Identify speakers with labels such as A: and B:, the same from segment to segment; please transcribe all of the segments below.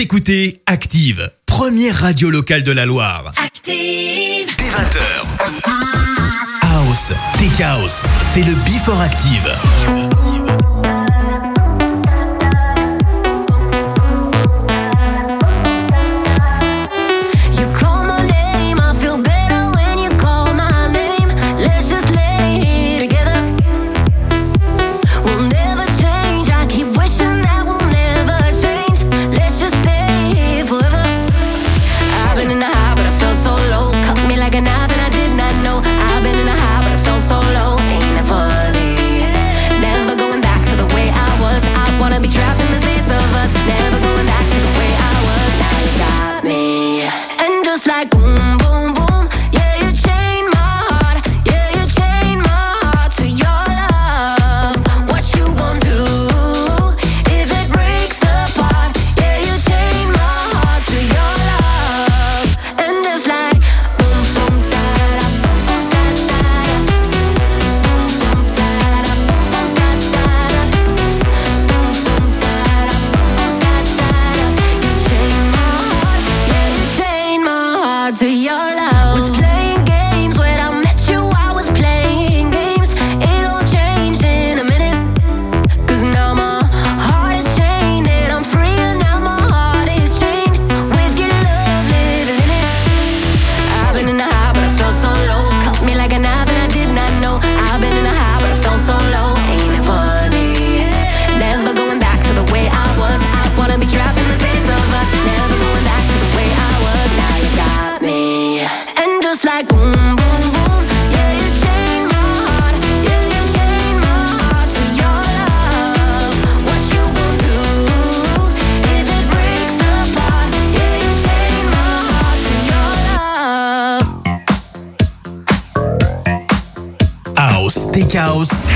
A: Écoutez Active, première radio locale de la Loire.
B: Active
A: Dès 20h. House, Tech House, c'est le Before Active. house.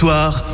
A: soir,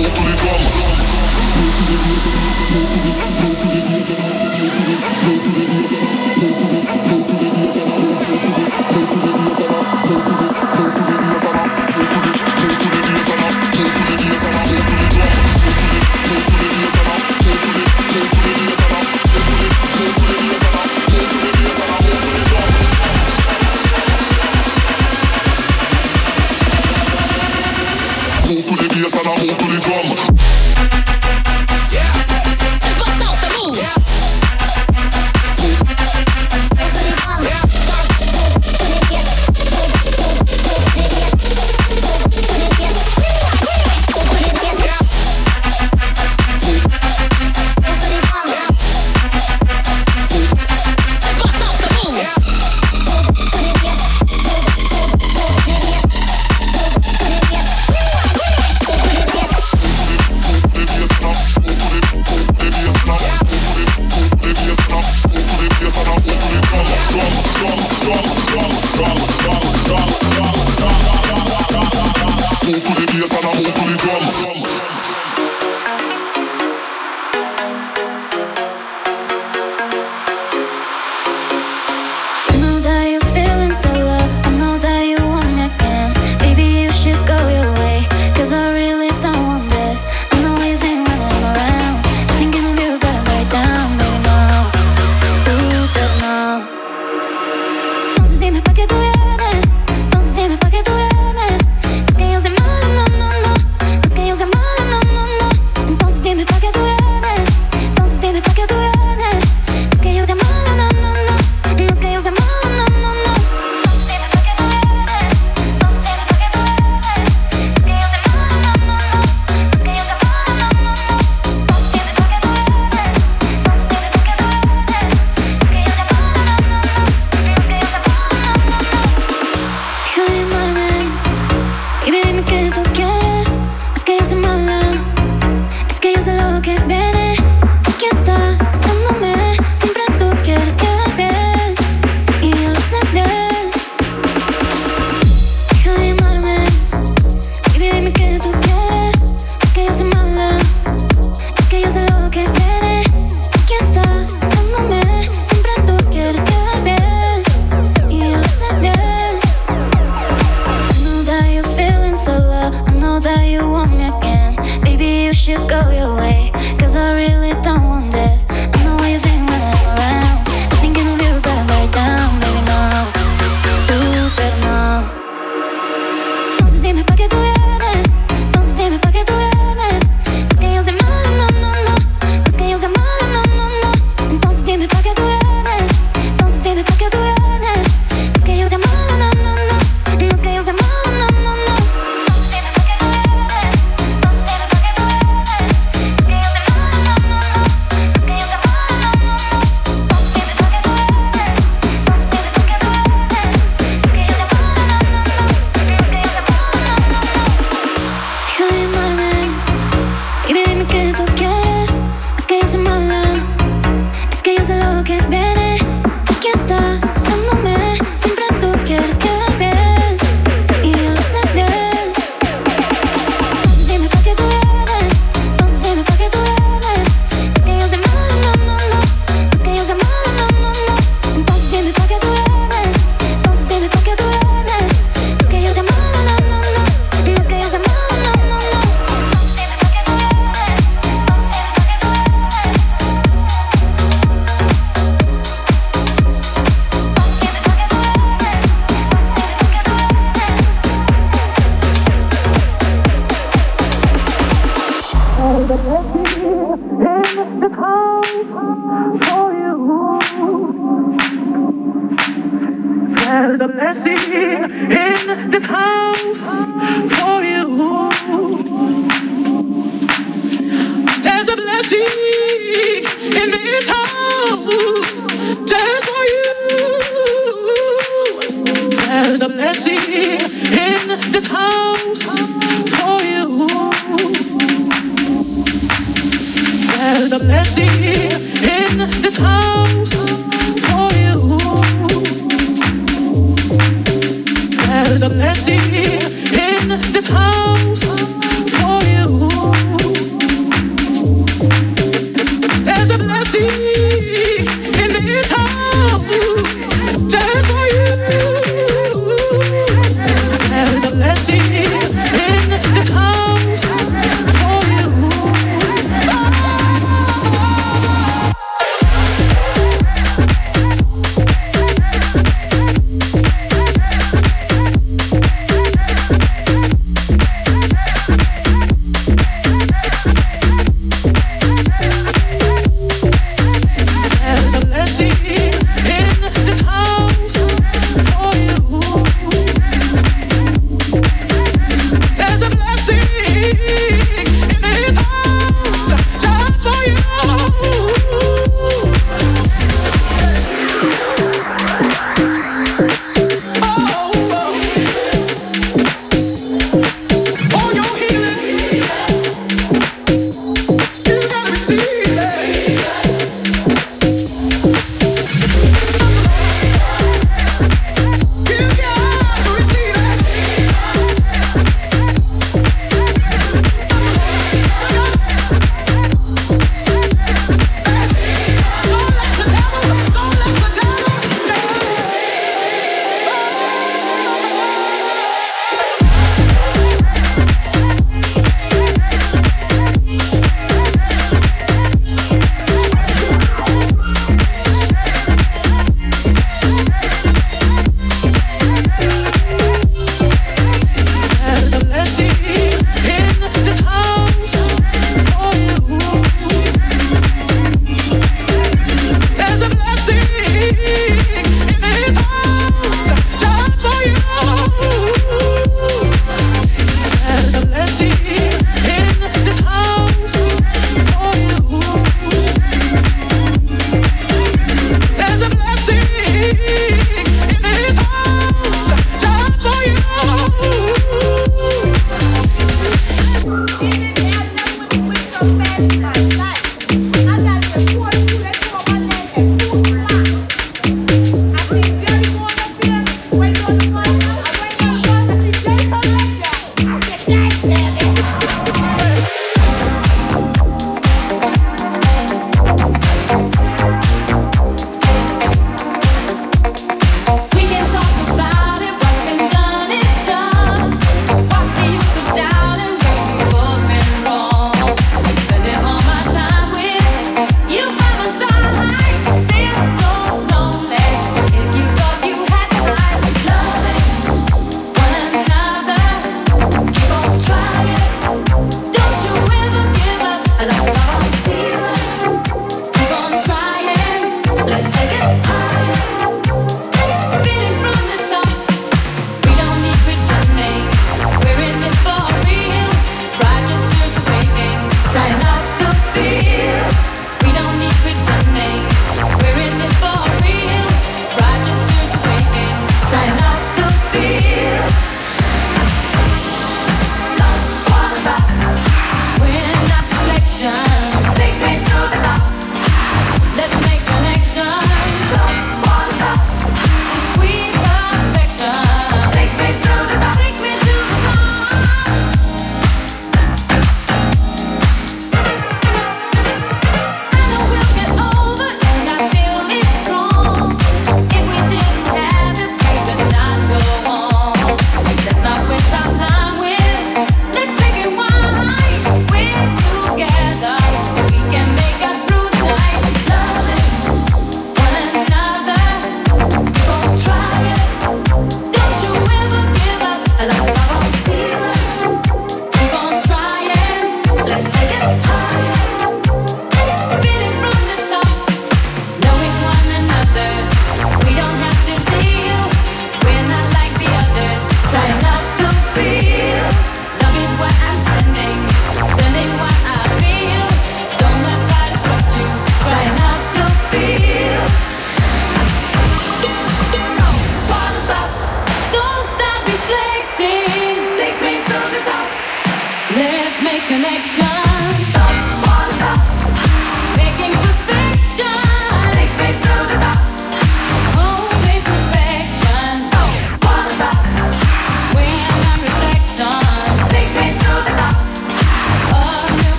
A: Move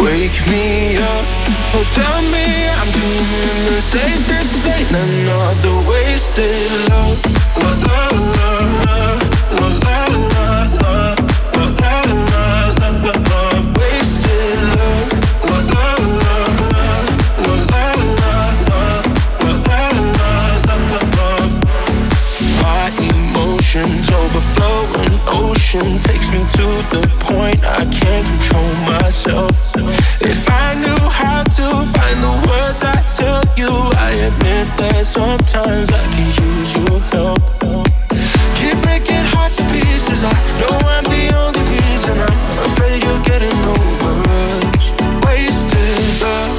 C: wake me up. Oh, tell me I'm doing the same. This ain't another wasted love. La la la la la wasted love. My emotions ocean takes me to the point I can't control myself. Sometimes I can use your help. Keep breaking hearts to pieces. I know I'm the only reason. I'm afraid you're getting over us. Wasted love.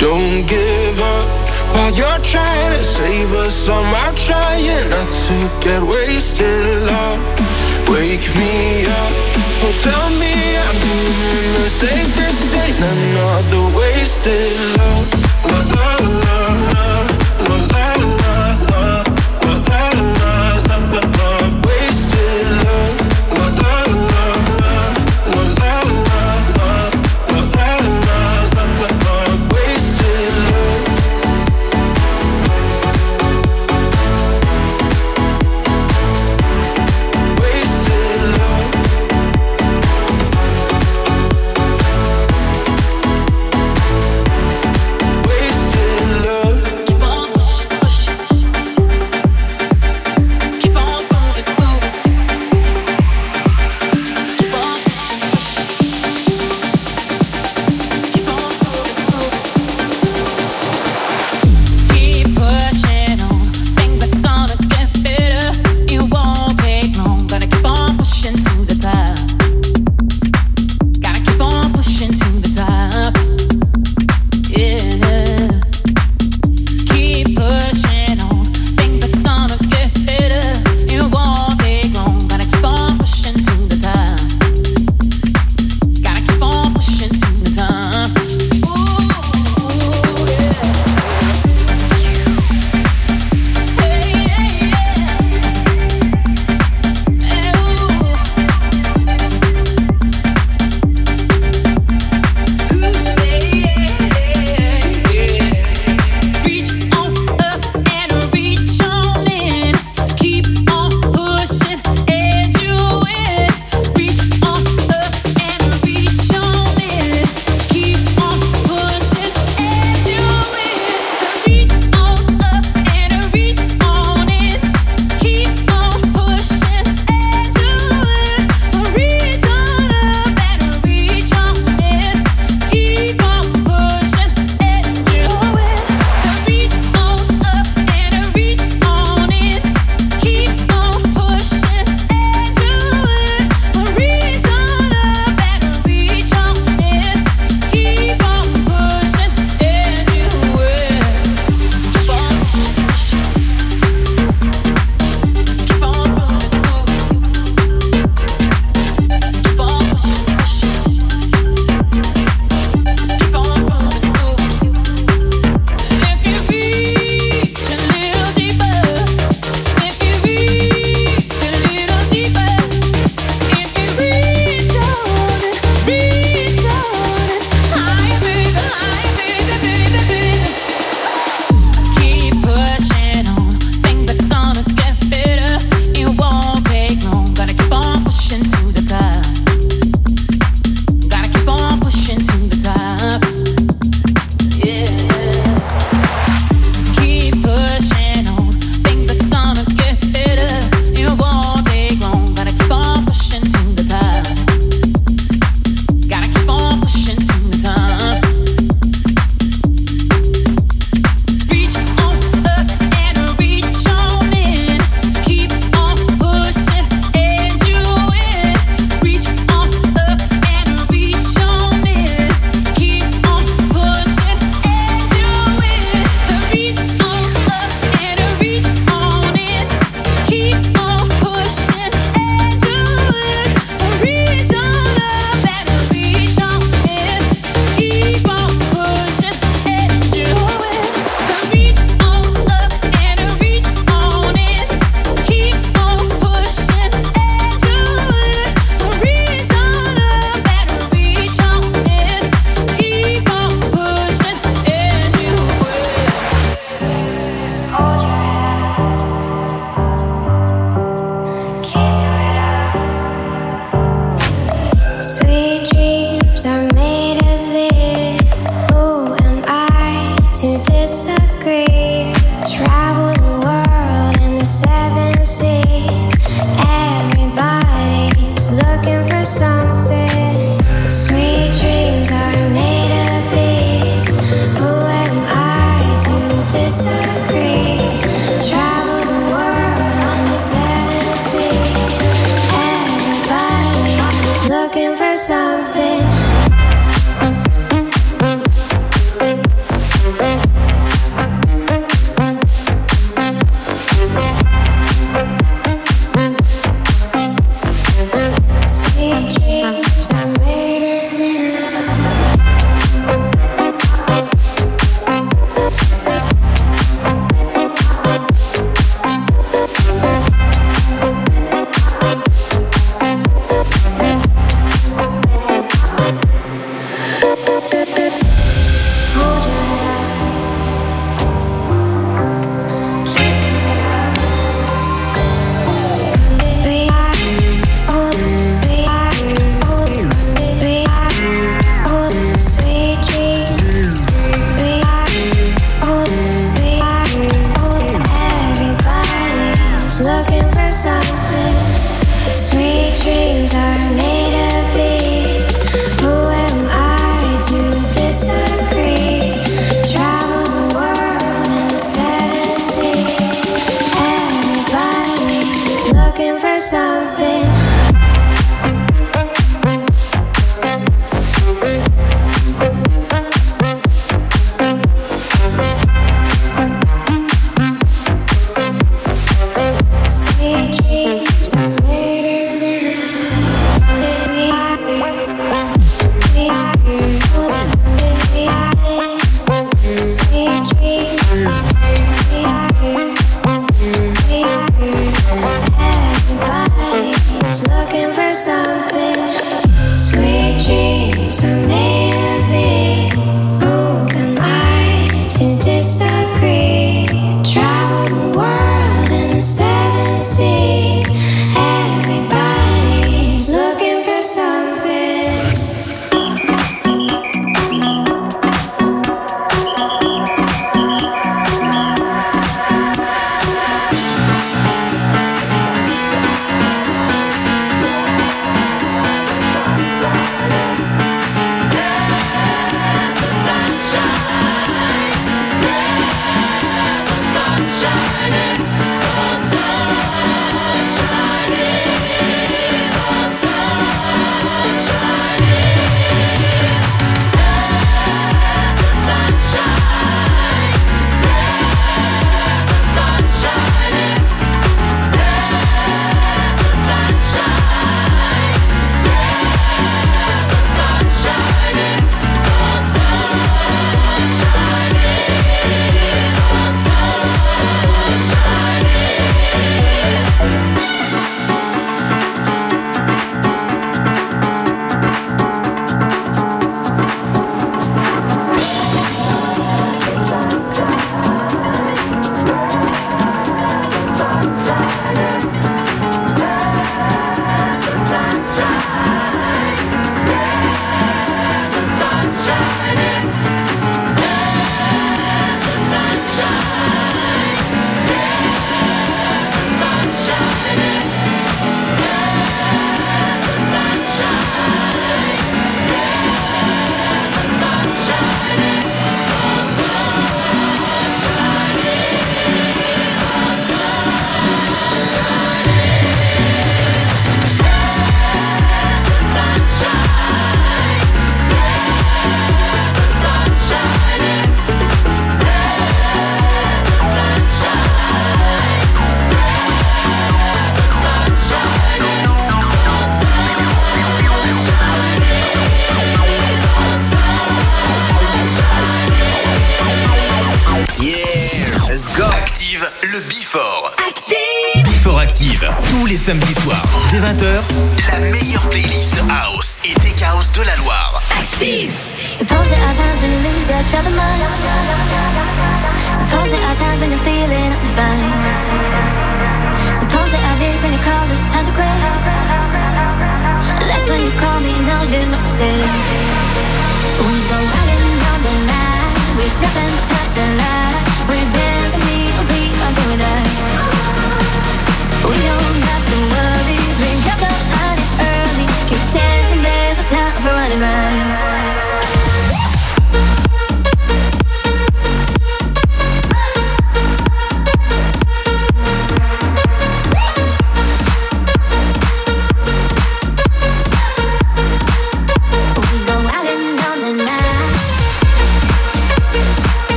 C: Don't give up while you're trying to save us. I'm out trying not to get wasted. Love, wake me up. Oh, tell me I'm doing the safest. Ain't another wasted love.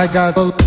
A: I
D: got the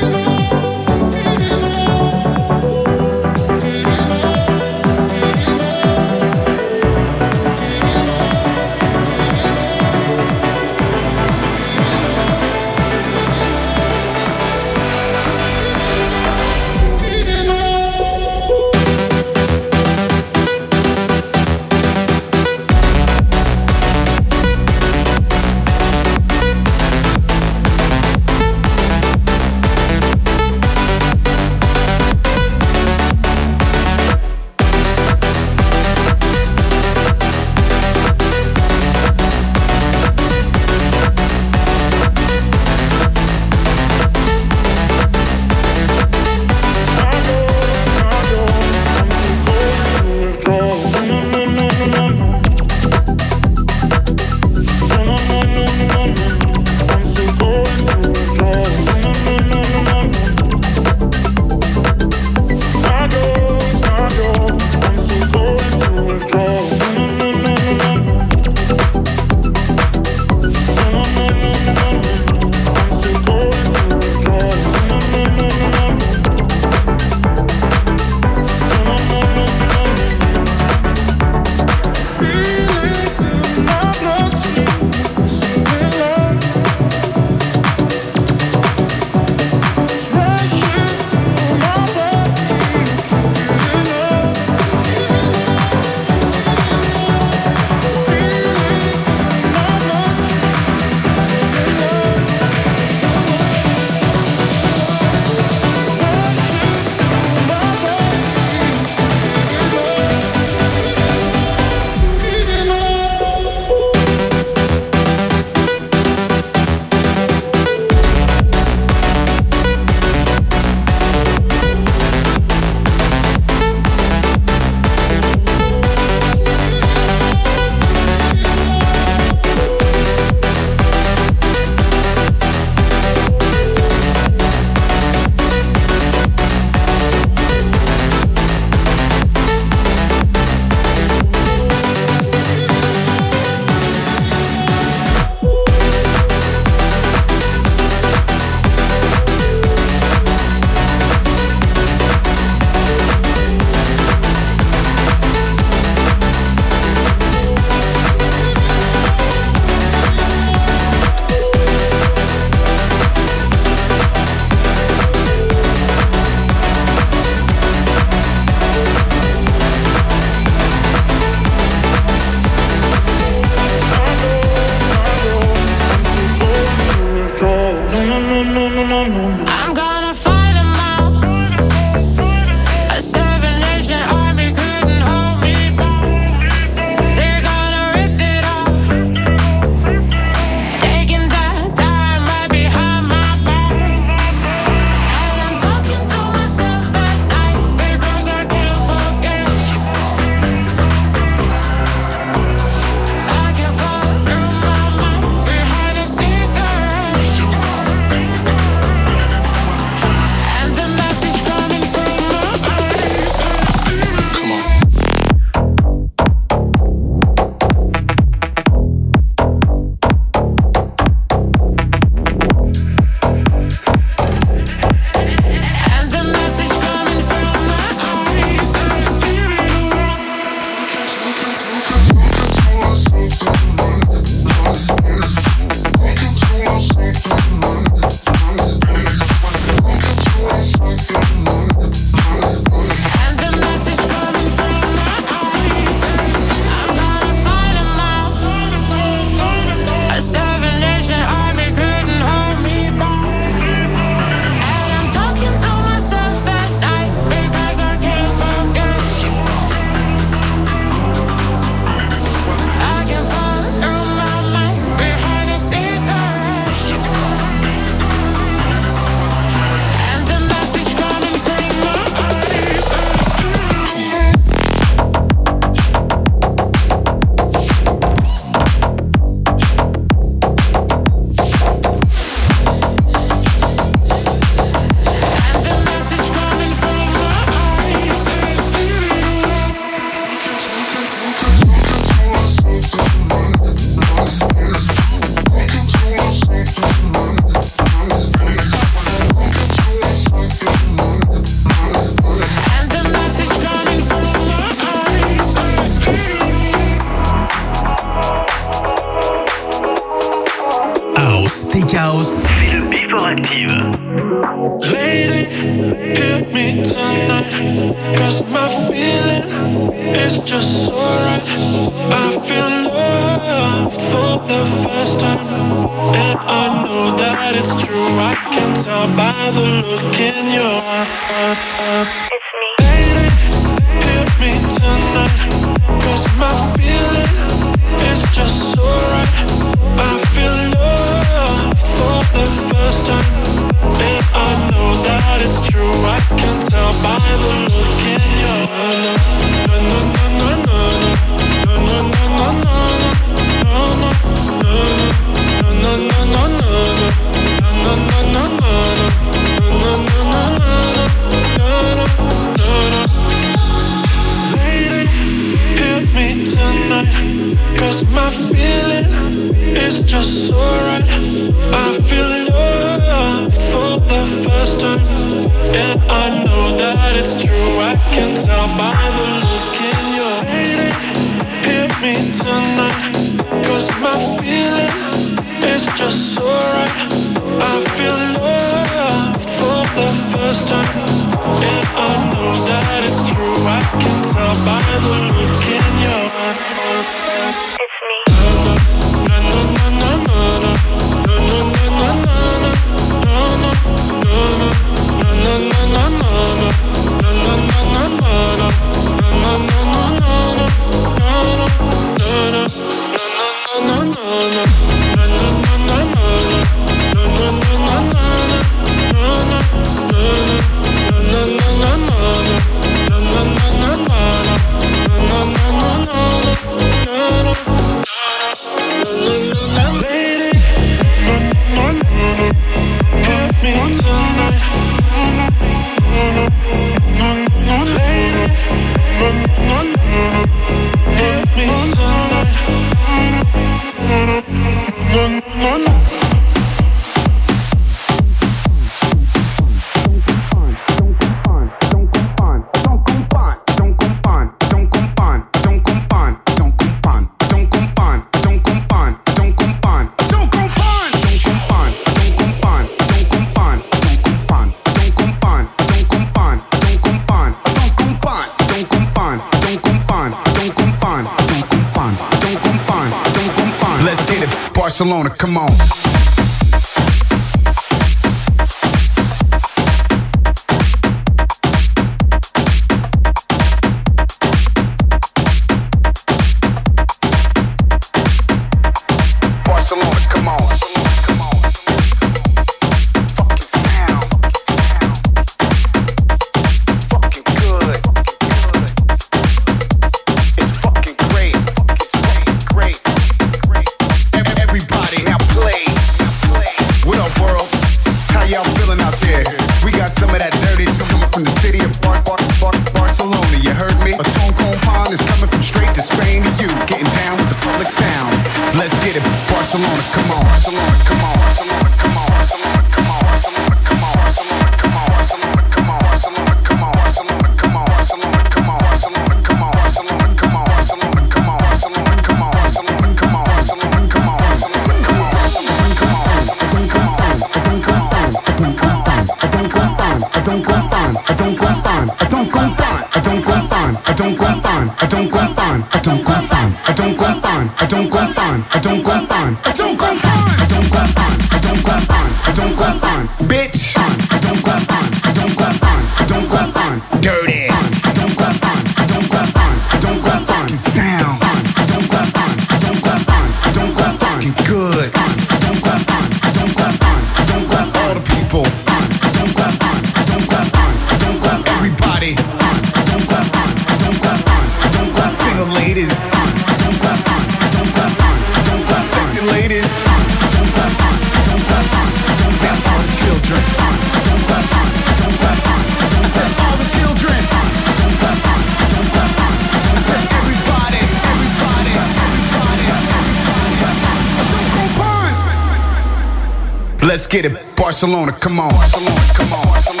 D: Let's get it.
E: Barcelona, come on. Barcelona, come on. Barcelona.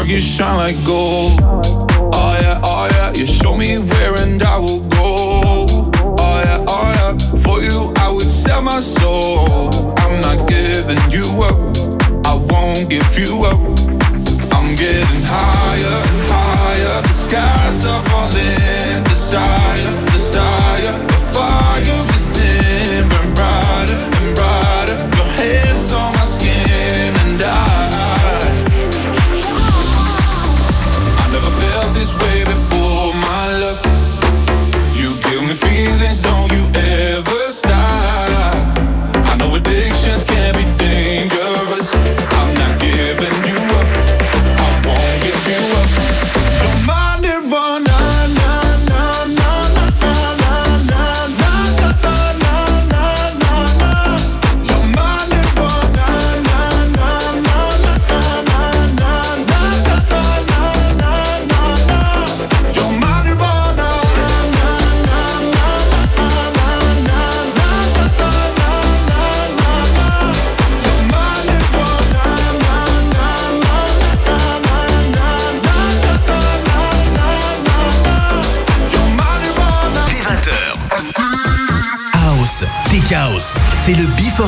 F: dark, you shine like gold. Oh yeah, oh yeah, you show me where and I will go. Oh yeah, oh yeah, for you I would sell my soul. I'm not giving you up, I won't give you up. I'm getting higher and higher, the skies are falling, desire.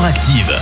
G: Active.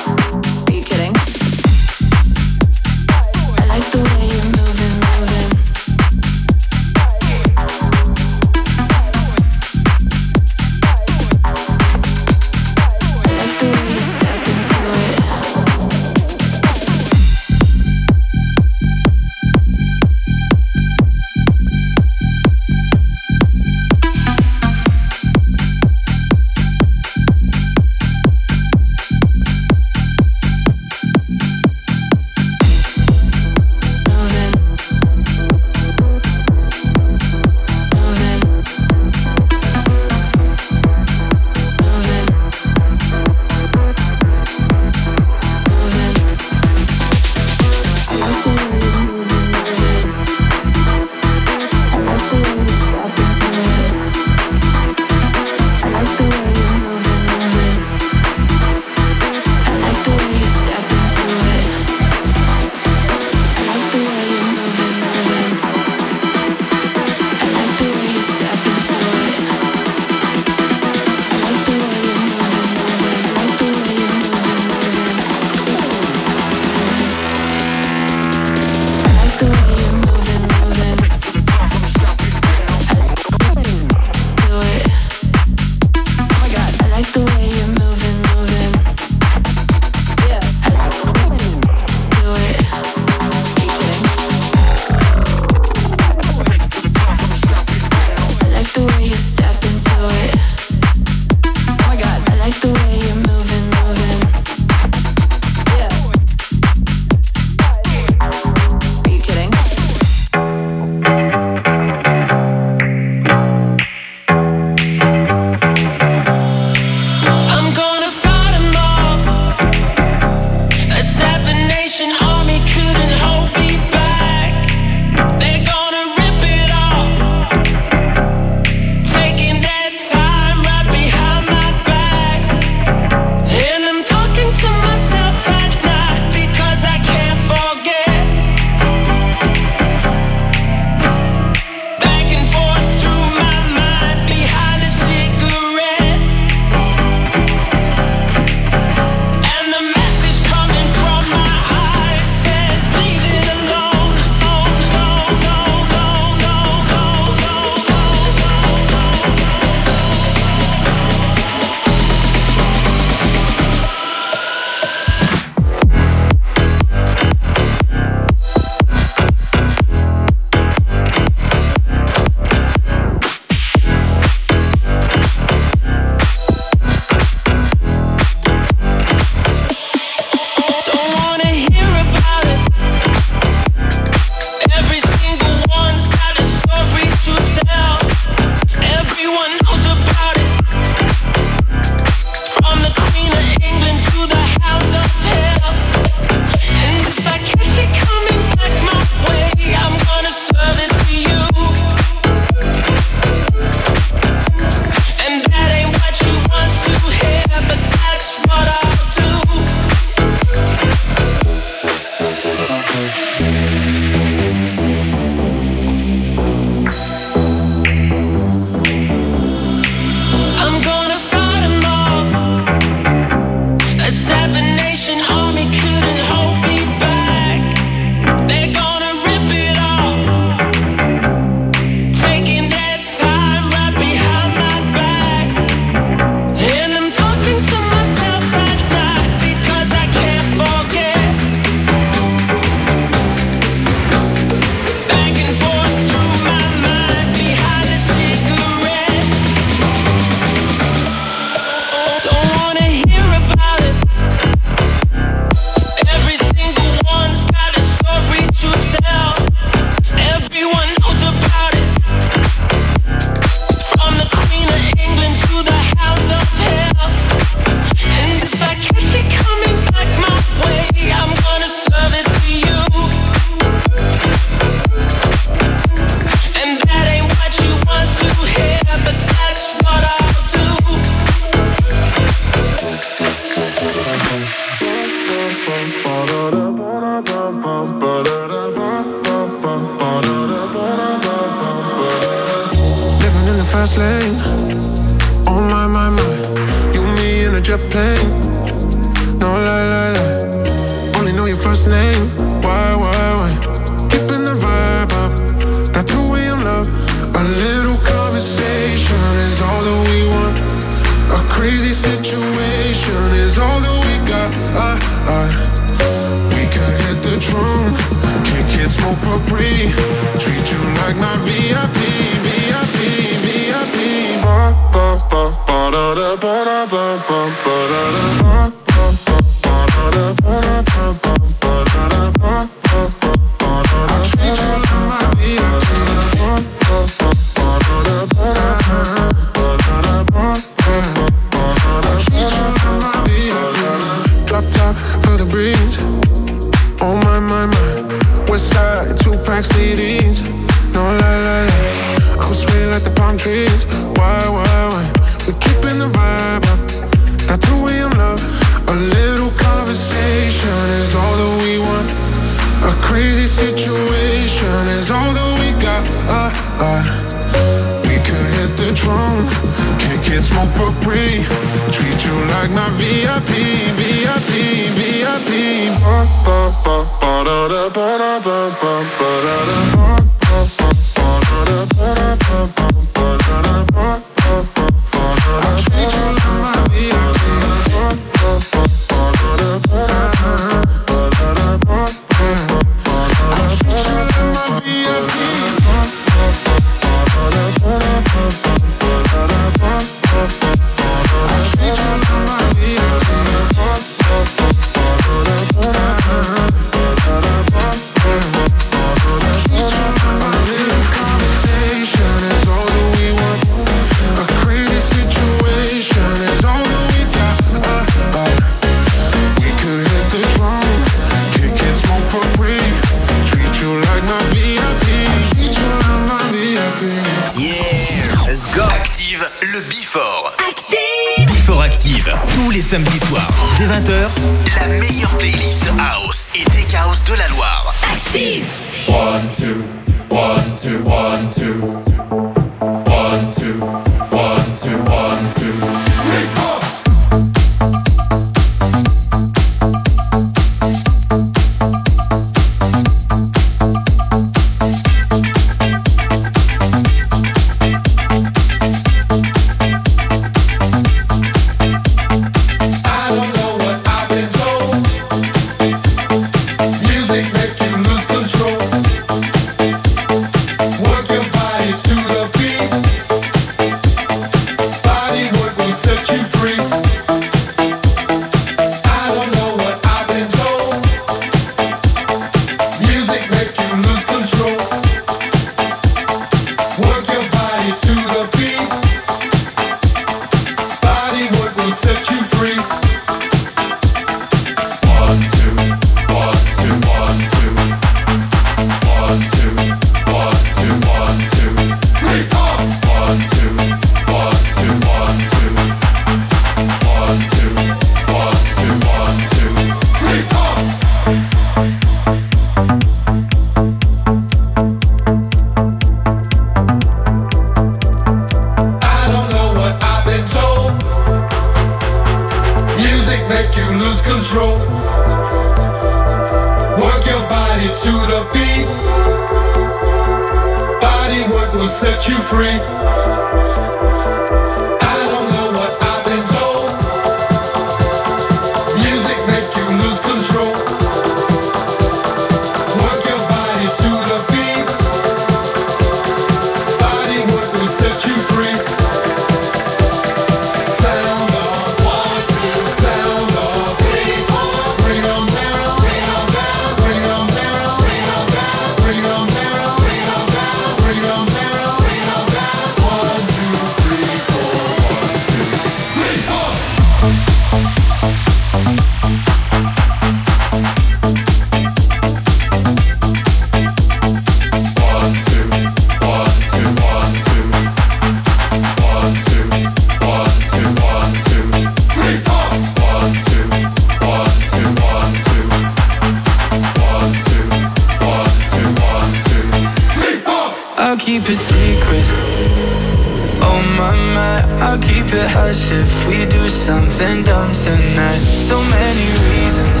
C: Something dumb tonight. So many reasons.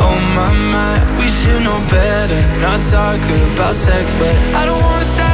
C: Oh my my, we should know better. Not talk about sex, but I don't wanna stop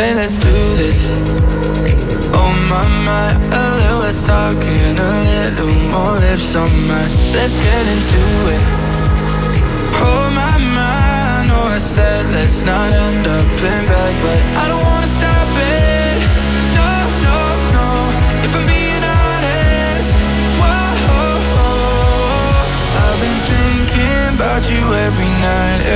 C: Say let's do this. Oh my my, a little less talking, a little more lips on mine. Let's get into it. Oh my my, I know I said let's not end up in bed, but I don't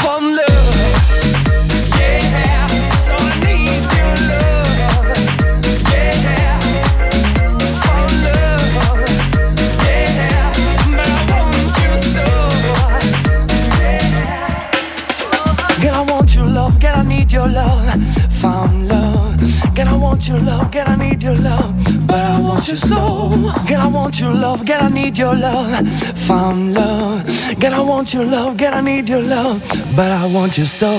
H: from love. Yeah, so I need your love. Yeah, from love. Yeah, but I want you so. Yeah, girl, I want your love. Girl, I need your love. From love. Girl, I want your love. Girl, I need your love. But I want
A: you so.
I: Girl, I want your love. Girl, I
B: need your love. From love soul.